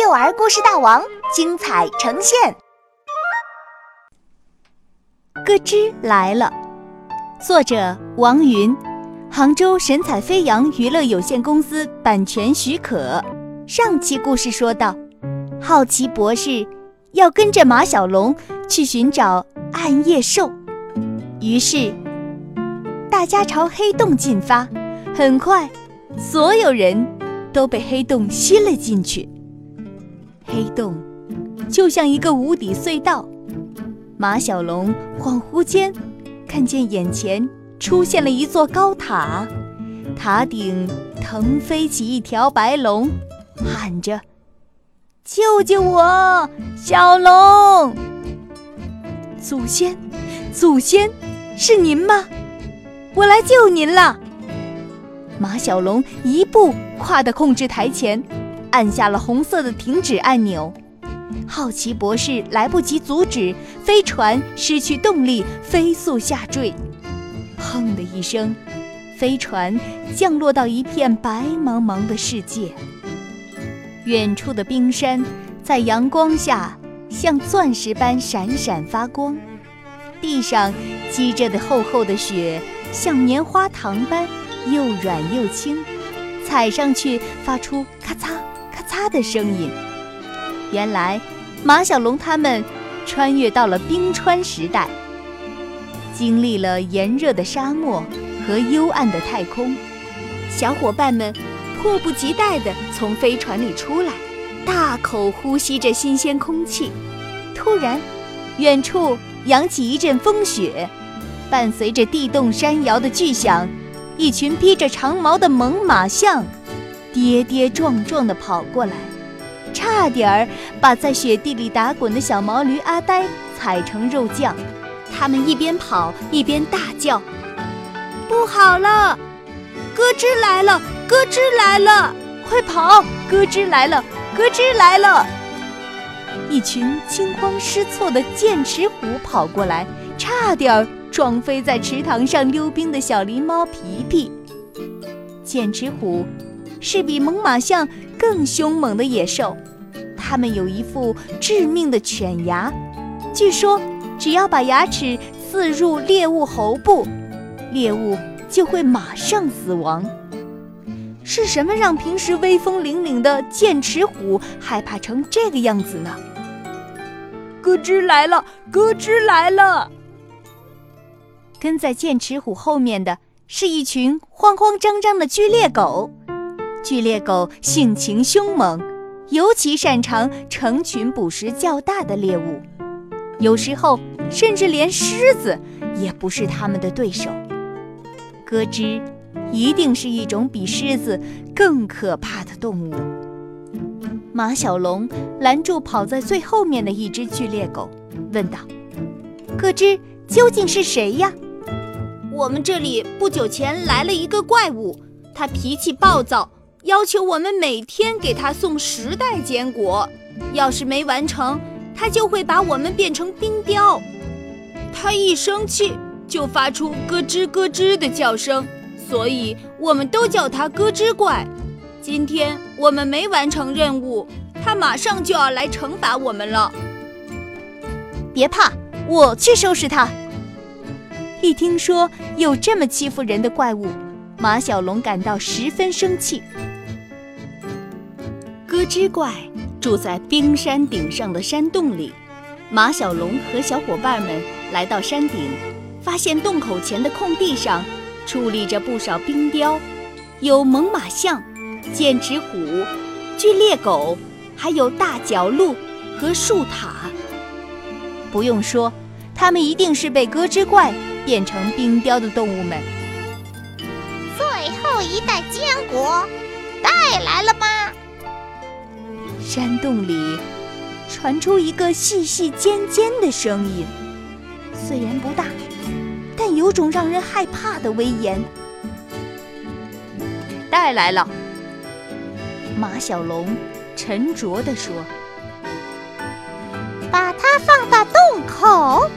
幼儿故事大王精彩呈现。咯吱来了，作者王云，杭州神采飞扬娱乐有限公司版权许可。上期故事说到，好奇博士要跟着马小龙去寻找暗夜兽，于是大家朝黑洞进发。很快，所有人都被黑洞吸了进去。黑洞就像一个无底隧道。马小龙恍惚间看见眼前出现了一座高塔，塔顶腾飞起一条白龙，喊着：“救救我，小龙！”祖先，祖先，是您吗？我来救您了。马小龙一步跨到控制台前，按下了红色的停止按钮。好奇博士来不及阻止，飞船失去动力，飞速下坠。砰的一声，飞船降落到一片白茫茫的世界。远处的冰山在阳光下像钻石般闪闪发光，地上积着的厚厚的雪像棉花糖般又软又轻，踩上去发出咔嚓擦的声音。原来，马小龙他们穿越到了冰川时代，经历了炎热的沙漠和幽暗的太空。小伙伴们迫不及待地从飞船里出来，大口呼吸着新鲜空气。突然，远处扬起一阵风雪，伴随着地动山摇的巨响，一群披着长毛的猛犸象跌跌撞撞地跑过来。差点儿把在雪地里打滚的小毛驴阿呆踩成肉酱，他们一边跑一边大叫：“不好了，咯吱来了，咯吱来了，快跑！咯吱来了，咯吱来了！”一群惊慌失措的剑齿虎跑过来，差点儿撞飞在池塘上溜冰的小狸猫皮皮。剑齿虎是比猛犸象更凶猛的野兽。它们有一副致命的犬牙，据说只要把牙齿刺入猎物喉部，猎物就会马上死亡。是什么让平时威风凛凛的剑齿虎害怕成这个样子呢？咯吱来了，咯吱来了！跟在剑齿虎后面的是一群慌慌张张的巨猎狗，巨猎狗性情凶猛。尤其擅长成群捕食较大的猎物，有时候甚至连狮子也不是它们的对手。咯吱一定是一种比狮子更可怕的动物。马小龙拦住跑在最后面的一只巨猎狗，问道：“咯吱究竟是谁呀？”我们这里不久前来了一个怪物，他脾气暴躁。要求我们每天给他送十袋坚果，要是没完成，他就会把我们变成冰雕。他一生气就发出咯吱咯吱的叫声，所以我们都叫他咯吱怪。今天我们没完成任务，他马上就要来惩罚我们了。别怕，我去收拾他。一听说有这么欺负人的怪物，马小龙感到十分生气。咯吱怪住在冰山顶上的山洞里。马小龙和小伙伴们来到山顶，发现洞口前的空地上矗立着不少冰雕，有猛犸象、剑齿虎、巨猎狗，还有大角鹿和树獭。不用说，它们一定是被咯吱怪变成冰雕的动物们。最后一袋坚果带来了吗？山洞里传出一个细细尖尖的声音，虽然不大，但有种让人害怕的威严。带来了，马小龙沉着地说：“把它放到洞口。”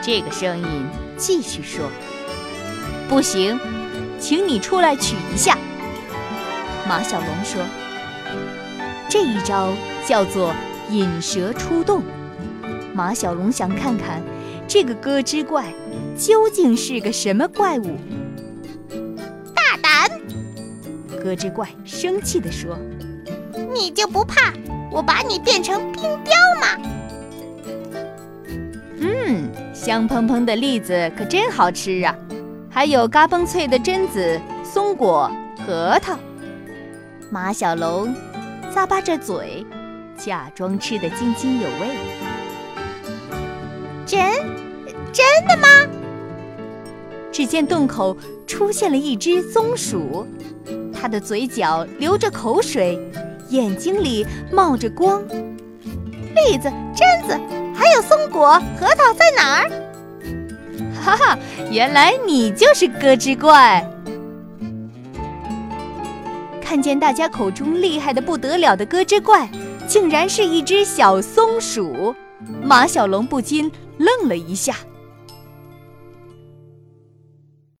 这个声音继续说：“不行，请你出来取一下。”马小龙说。这一招叫做引蛇出洞。马小龙想看看这个咯吱怪究竟是个什么怪物。大胆！咯吱怪生气地说：“你就不怕我把你变成冰雕吗？”嗯，香喷喷的栗子可真好吃啊！还有嘎嘣脆的榛子、松果、核桃。马小龙咂巴着嘴，假装吃得津津有味。真真的吗？只见洞口出现了一只松鼠，它的嘴角流着口水，眼睛里冒着光。栗子、榛子还有松果、核桃在哪儿？哈哈，原来你就是咯吱怪！看见大家口中厉害的不得了的咯吱怪，竟然是一只小松鼠，马小龙不禁愣了一下。